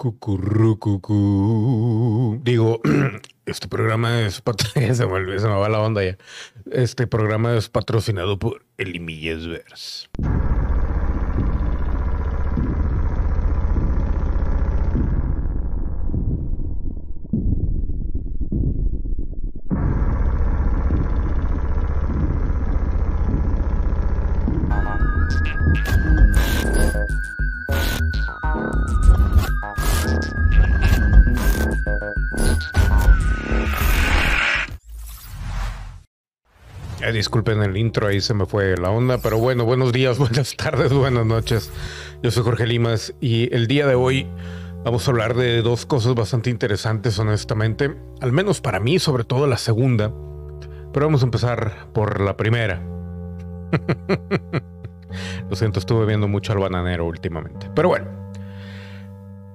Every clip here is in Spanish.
Cucurrucucú. Digo, este programa es ya. Este programa es patrocinado por Elimillas Disculpen el intro, ahí se me fue la onda, pero bueno, buenos días, buenas tardes, buenas noches. Yo soy Jorge Limas y el día de hoy vamos a hablar de dos cosas bastante interesantes, honestamente, al menos para mí, sobre todo la segunda, pero vamos a empezar por la primera. Lo siento, estuve viendo mucho al bananero últimamente, pero bueno.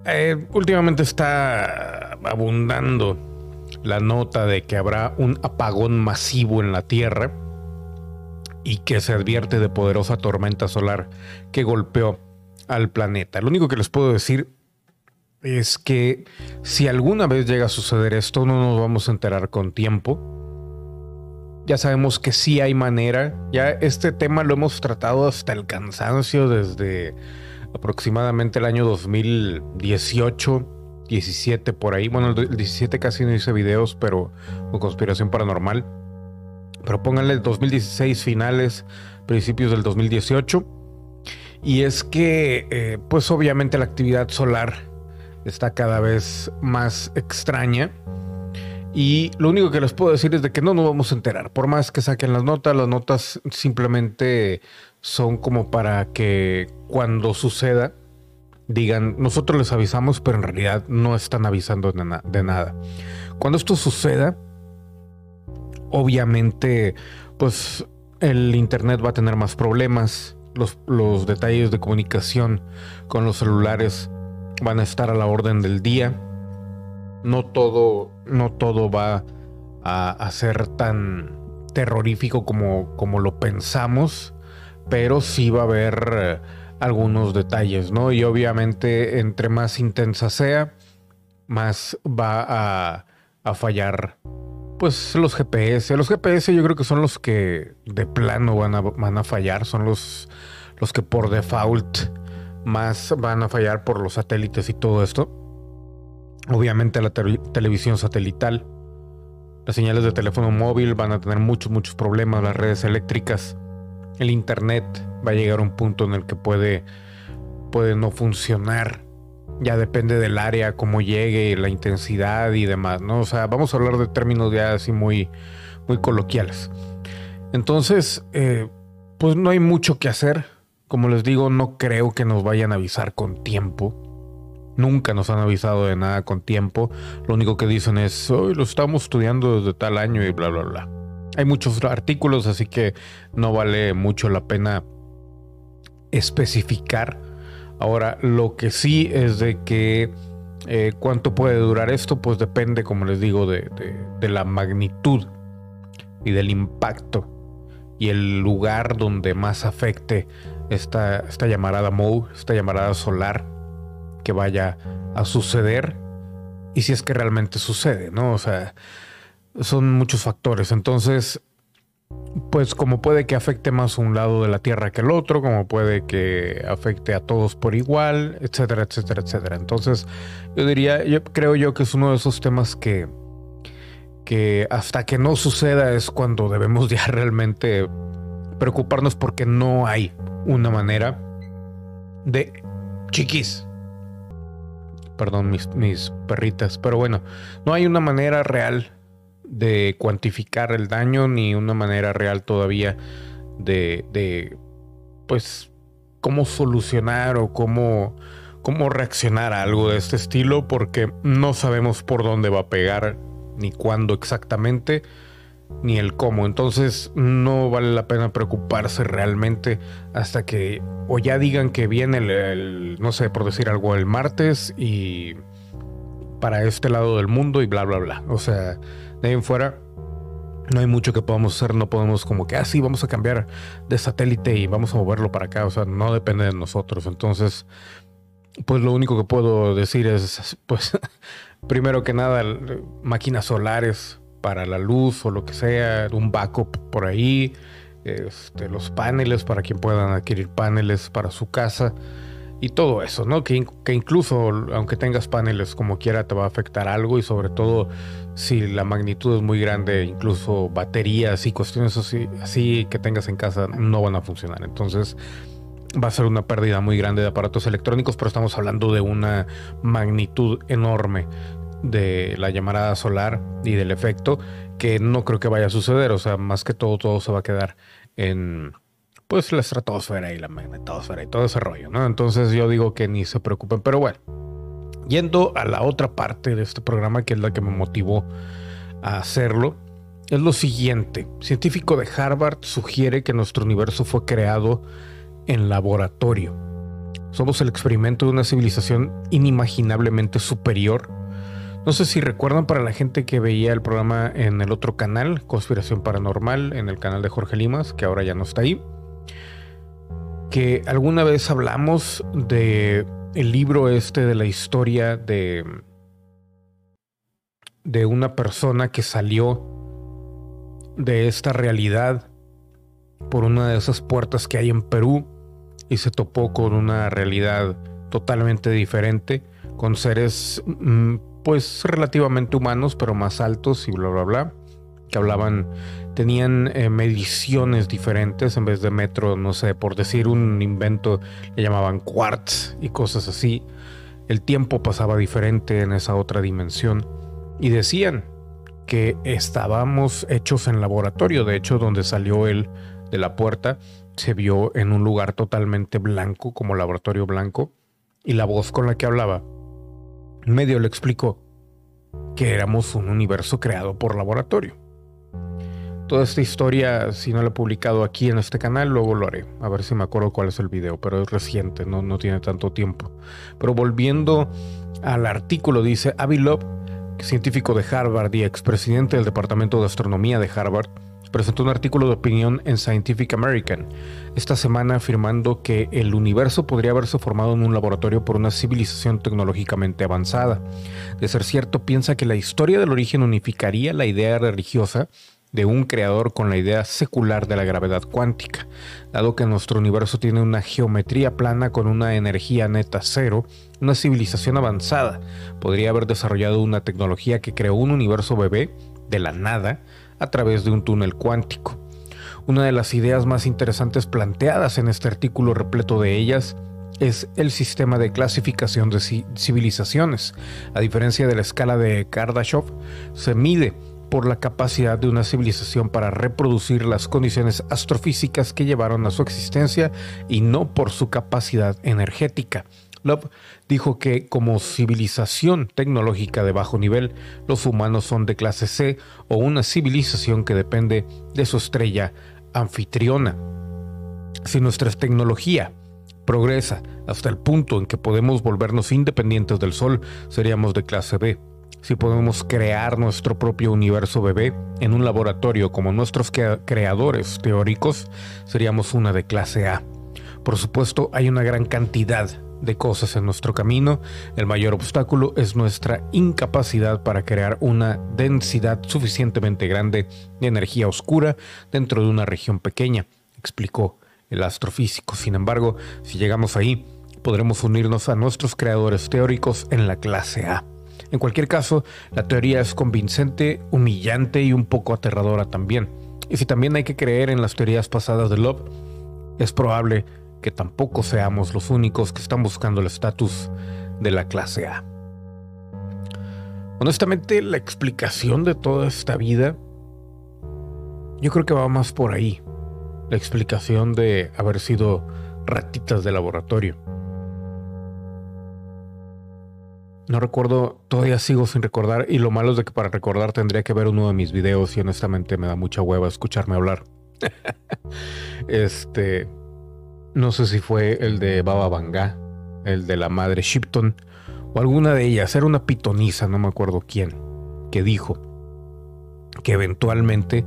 Eh, últimamente está abundando la nota de que habrá un apagón masivo en la Tierra y que se advierte de poderosa tormenta solar que golpeó al planeta. Lo único que les puedo decir es que si alguna vez llega a suceder esto, no nos vamos a enterar con tiempo. Ya sabemos que sí hay manera. Ya este tema lo hemos tratado hasta el cansancio desde aproximadamente el año 2018, 17 por ahí. Bueno, el 17 casi no hice videos, pero con conspiración paranormal pero pónganle 2016 finales, principios del 2018. Y es que, eh, pues obviamente la actividad solar está cada vez más extraña. Y lo único que les puedo decir es de que no nos vamos a enterar. Por más que saquen las notas, las notas simplemente son como para que cuando suceda digan, nosotros les avisamos, pero en realidad no están avisando de nada. Cuando esto suceda, obviamente, pues el Internet va a tener más problemas, los, detalles de comunicación con los celulares van a estar a la orden del día. No todo, no todo va a, ser tan terrorífico como, como, lo pensamos, pero sí va a haber eh, algunos detalles, ¿no? Y obviamente entre más intensa sea, más va a, fallar pues los GPS. Los GPS yo creo que son los que de plano van a, van a fallar. Son los, los que por default más van a fallar por los satélites y todo esto. Obviamente la televisión satelital. Las señales de teléfono móvil van a tener muchos, muchos problemas. Las redes eléctricas. El internet va a llegar a un punto en el que puede, puede no funcionar ya depende del área, cómo llegue, la intensidad y demás, ¿no? O sea, vamos a hablar de términos ya así muy, muy coloquiales. Entonces, eh, pues no hay mucho que hacer. Como les digo, no creo que nos vayan a avisar con tiempo. Nunca nos han avisado de nada con tiempo. Lo único que dicen es, hoy lo estamos estudiando desde tal año y bla, bla, bla. Hay muchos artículos, así que no vale mucho la pena especificar Ahora, lo que sí es de que eh, cuánto puede durar esto, pues depende, como les digo, de, la magnitud y del impacto y el lugar donde más afecte esta, esta llamarada MOU, esta llamarada solar que vaya a suceder y si es que realmente sucede, ¿no? O sea, son muchos factores. Entonces, pues como puede que afecte más un lado de la Tierra que el otro, como puede que afecte a todos por igual, etcétera, etcétera, etcétera. Entonces, yo diría, yo creo yo que es uno de esos temas que, que hasta que no suceda es cuando debemos ya realmente preocuparnos porque no hay una manera de chiquis. Perdón, mis, mis perritas, pero bueno, no hay una manera real de cuantificar el daño ni una manera real todavía de, de pues, cómo solucionar o cómo, cómo reaccionar a algo de este estilo porque no sabemos por dónde va a pegar ni cuándo exactamente ni el cómo. Entonces no vale la pena preocuparse realmente hasta que o ya digan que viene el, no sé, por decir algo, el martes y para este lado del mundo y bla, bla, bla. O sea, de ahí en fuera no hay mucho que podamos hacer, no podemos como que, ah, sí, vamos a cambiar de satélite y vamos a moverlo para acá, o sea, no depende de nosotros. Entonces, pues lo único que puedo decir es, pues, primero que nada, máquinas solares para la luz o lo que sea, un backup por ahí, este, los paneles para quien puedan adquirir paneles para su casa y todo eso, ¿no? Que, que, incluso aunque tengas paneles como quiera te va a afectar algo y sobre todo si la magnitud es muy grande, incluso baterías y cuestiones así, que tengas en casa no van a funcionar. Entonces va a ser una pérdida muy grande de aparatos electrónicos, pero estamos hablando de una magnitud enorme de la llamarada solar y del efecto que no creo que vaya a suceder. O sea, más que todo, todo se va a quedar en pues la estratosfera y la magnetosfera y todo ese rollo, ¿no? Entonces yo digo que ni se preocupen, pero bueno, yendo a la otra parte de este programa que es la que me motivó a hacerlo, es lo siguiente. Científico de Harvard sugiere que nuestro universo fue creado en laboratorio. Somos el experimento de una civilización inimaginablemente superior. No sé si recuerdan para la gente que veía el programa en el otro canal, Conspiración Paranormal, en el canal de Jorge Limas, que ahora ya no está ahí, que alguna vez hablamos de el libro este de la historia de de una persona que salió de esta realidad por una de esas puertas que hay en Perú y se topó con una realidad totalmente diferente, con seres mm, pues relativamente humanos, pero más altos y bla, bla, bla, que hablaban, tenían eh, mediciones diferentes en vez de metro, no sé, por decir un invento, le llamaban quartz y cosas así. El tiempo pasaba diferente en esa otra dimensión y decían que estábamos hechos en laboratorio, de hecho donde salió él de la puerta se vio en un lugar totalmente blanco, como laboratorio blanco, y la voz con la que hablaba medio le explicó que éramos un universo creado por laboratorio. Toda esta historia, si no la he publicado aquí en este canal, luego lo haré. A ver si me acuerdo cuál es el video, pero es reciente, no, no tiene tanto tiempo. Pero volviendo al artículo, dice Avi Love, científico de Harvard y expresidente del Departamento de Astronomía de Harvard, presentó un artículo de opinión en Scientific American esta semana afirmando que el universo podría haberse formado en un laboratorio por una civilización tecnológicamente avanzada. De ser cierto, piensa que la historia del origen unificaría la idea religiosa de un creador con la idea secular de la gravedad cuántica. Dado que nuestro universo tiene una geometría plana con una energía neta cero, una civilización avanzada podría haber desarrollado una tecnología que creó un universo bebé de la nada a través de un túnel cuántico. Una de las ideas más interesantes planteadas en este artículo repleto de ellas es el sistema de clasificación de civilizaciones. A diferencia de la escala de Kardashev, se mide por la capacidad de una civilización para reproducir las condiciones astrofísicas que llevaron a su existencia y no por su capacidad energética. Love dijo que como civilización tecnológica de bajo nivel, los humanos son de clase C o una civilización que depende de su estrella anfitriona. Si nuestra tecnología progresa hasta el punto en que podemos volvernos independientes del Sol, seríamos de clase B. Si podemos crear nuestro propio universo bebé en un laboratorio como nuestros creadores teóricos, seríamos una de clase A. Por supuesto, hay una gran cantidad de cosas en nuestro camino, el mayor obstáculo es nuestra incapacidad para crear una densidad suficientemente grande de energía oscura dentro de una región pequeña, explicó el astrofísico. Sin embargo, si llegamos ahí, podremos unirnos a nuestros creadores teóricos en la clase A. En cualquier caso, la teoría es convincente, humillante y un poco aterradora también. Y si también hay que creer en las teorías pasadas de Love, es probable que tampoco seamos los únicos que están buscando el estatus de la clase A. Honestamente, la explicación de toda esta vida, yo creo que va más por ahí. La explicación de haber sido ratitas de laboratorio. No recuerdo, todavía sigo sin recordar y lo malo es que para recordar tendría que ver uno de mis videos y honestamente me da mucha hueva escucharme hablar. este, no sé si fue el de Baba Vanga, el de la madre Shipton, o alguna de ellas. Era una pitonisa, no me acuerdo quién, que dijo que eventualmente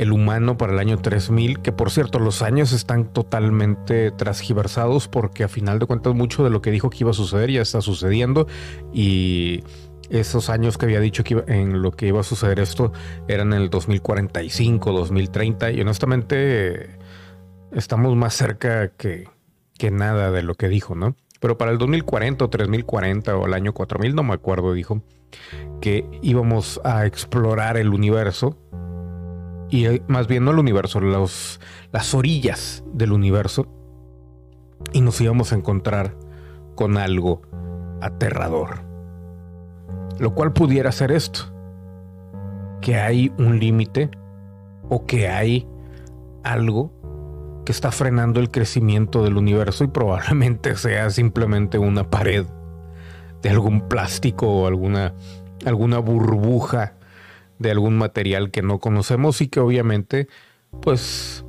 el humano para el año 3000, que por cierto los años están totalmente transgiversados porque a final de cuentas mucho de lo que dijo que iba a suceder ya está sucediendo y esos años que había dicho que en lo que iba a suceder esto eran en el 2045, 2030 y honestamente estamos más cerca que, que nada de lo que dijo, ¿no? Pero para el 2040 o 3040 o el año 4000, no me acuerdo, dijo que íbamos a explorar el universo y eh, más bien no el universo, los, las orillas del universo y nos íbamos a encontrar con algo aterrador. Lo cual pudiera ser esto, que hay un límite o que hay algo que está frenando el crecimiento del universo y probablemente sea simplemente una pared de algún plástico o alguna, alguna burbuja de algún material que no conocemos y que obviamente pues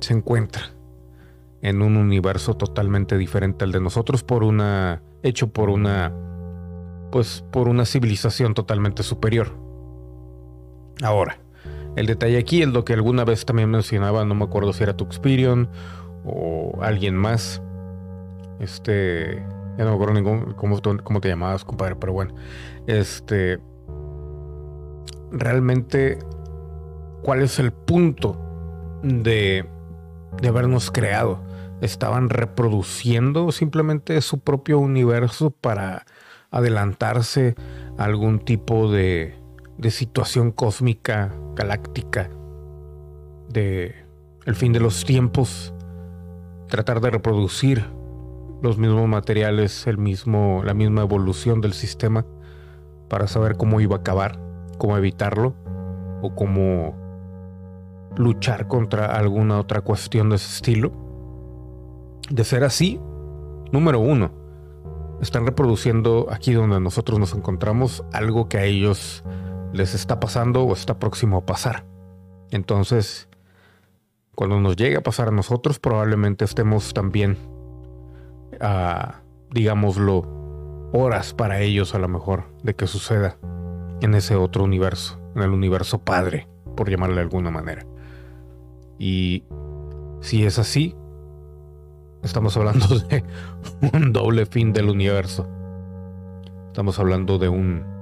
se encuentra en un universo totalmente diferente al de nosotros por una hecho por una pues por una civilización totalmente superior. Ahora, el detalle aquí es lo que alguna vez también mencionaba, no me acuerdo si era Tuxperion o alguien más. Este, ya no me acuerdo ningún, cómo, cómo te llamabas, compadre, pero bueno. Este, realmente cuál es el punto de, de habernos creado. Estaban reproduciendo simplemente su propio universo para adelantarse a algún tipo de, de situación cósmica, galáctica, de el fin de los tiempos, tratar de reproducir los mismos materiales, el mismo, la misma evolución del sistema para saber cómo iba a acabar cómo evitarlo o cómo luchar contra alguna otra cuestión de ese estilo. De ser así, número uno, están reproduciendo aquí donde nosotros nos encontramos algo que a ellos les está pasando o está próximo a pasar. Entonces, cuando nos llegue a pasar a nosotros, probablemente estemos también, a, digámoslo, horas para ellos a lo mejor de que suceda en ese otro universo, en el universo padre, por llamarle de alguna manera. Y si es así, estamos hablando de un doble fin del universo. Estamos hablando de un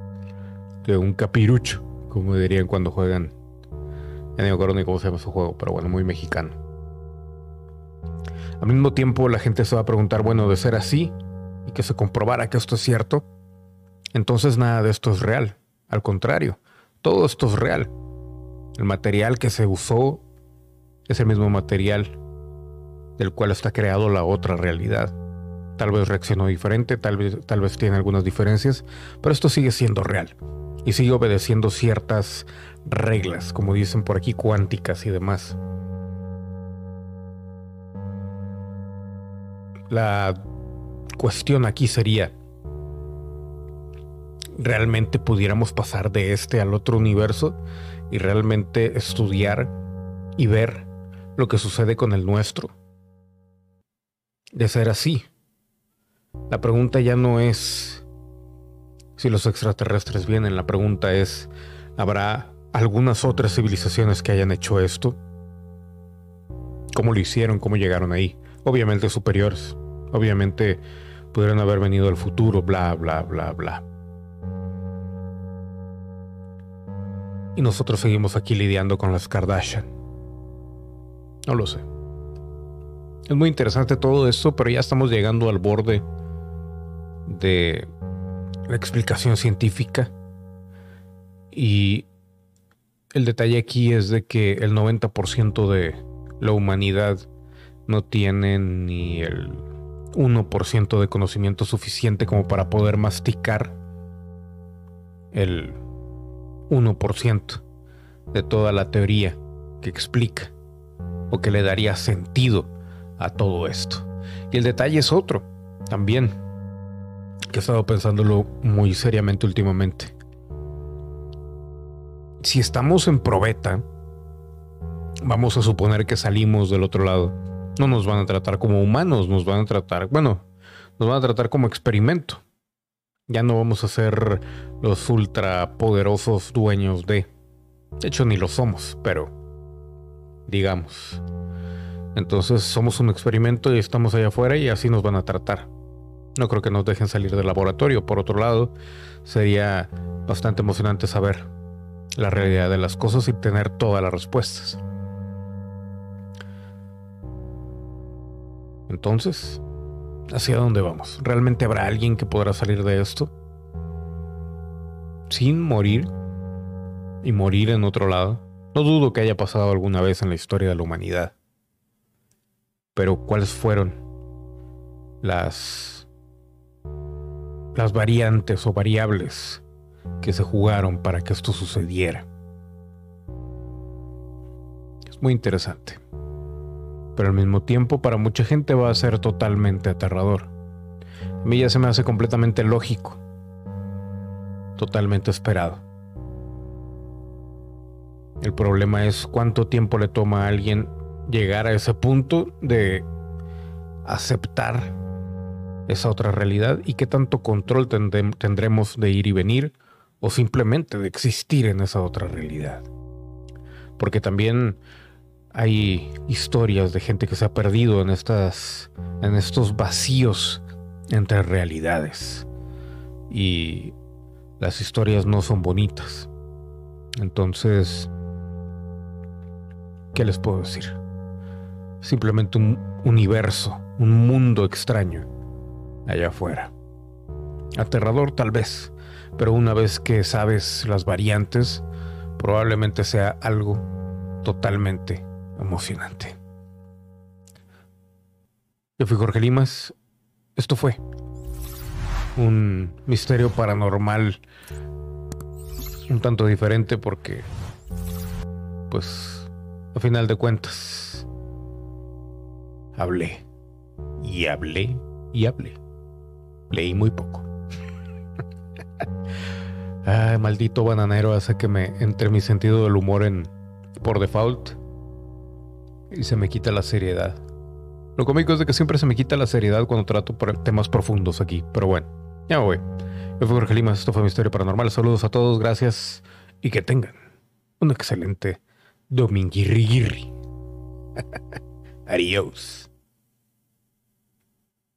de un capirucho, como dirían cuando juegan. Ya no me acuerdo cómo se llama su juego, pero bueno, muy mexicano. Al mismo tiempo, la gente se va a preguntar, bueno, de ser así y que se comprobara que esto es cierto, entonces nada de esto es real. Al contrario, todo esto es real. El material que se usó es el mismo material del cual está creado la otra realidad. Tal vez reaccionó diferente, tal vez, tal vez tiene algunas diferencias, pero esto sigue siendo real y sigue obedeciendo ciertas reglas, como dicen por aquí, cuánticas y demás. La cuestión aquí sería, realmente pudiéramos pasar de este al otro universo y realmente estudiar y ver lo que sucede con el nuestro. De ser así, la pregunta ya no es si los extraterrestres vienen, la pregunta es, ¿habrá algunas otras civilizaciones que hayan hecho esto? ¿Cómo lo hicieron? ¿Cómo llegaron ahí? Obviamente superiores, obviamente pudieron haber venido al futuro, bla, bla, bla, bla. Y nosotros seguimos aquí lidiando con las Kardashian. No lo sé. Es muy interesante todo esto, pero ya estamos llegando al borde de la explicación científica. Y el detalle aquí es de que el 90% de la humanidad no tiene ni el 1% de conocimiento suficiente como para poder masticar el 1% de toda la teoría que explica o que le daría sentido a todo esto. Y el detalle es otro, también, que he estado pensándolo muy seriamente últimamente. Si estamos en probeta, vamos a suponer que salimos del otro lado. No nos van a tratar como humanos, nos van a tratar, bueno, nos van a tratar como experimento. Ya no vamos a ser los ultra poderosos dueños de. De hecho, ni lo somos, pero digamos. Entonces somos un experimento y estamos allá afuera y así nos van a tratar. No creo que nos dejen salir del laboratorio. Por otro lado, sería bastante emocionante saber la realidad de las cosas y tener todas las respuestas. Entonces, ¿hacia dónde vamos? ¿Realmente habrá alguien que podrá salir de esto? Sin morir y morir en otro lado. No dudo que haya pasado alguna vez en la historia de la humanidad. Pero ¿cuáles fueron las las variantes o variables que se jugaron para que esto sucediera? Es muy interesante. Pero al mismo tiempo para mucha gente va a ser totalmente aterrador. A mí ya se me hace completamente lógico. Totalmente esperado. El problema es cuánto tiempo le toma a alguien llegar a ese punto de aceptar esa otra realidad y qué tanto control tendremos de ir y venir o simplemente de existir en esa otra realidad. Porque también hay historias de gente que se ha perdido en estas en estos vacíos entre realidades y las historias no son bonitas. Entonces, ¿Qué les puedo decir? Simplemente un universo, un mundo extraño allá afuera. Aterrador tal vez, pero una vez que sabes las variantes, probablemente sea algo totalmente emocionante. Yo fui Jorge Limas. Esto fue un misterio paranormal un tanto diferente porque, pues, a final de cuentas, hablé y hablé y hablé. Leí muy poco. Ay, maldito bananero hace que me entre mi sentido del humor en por default y se me quita la seriedad. Lo cómico es de que siempre se me quita la seriedad cuando trato temas profundos aquí, pero bueno, ya voy. Yo fui Jorge Limas, esto fue Misterio Paranormal. Saludos a todos, gracias y que tengan un excelente Dominguirri. Adiós.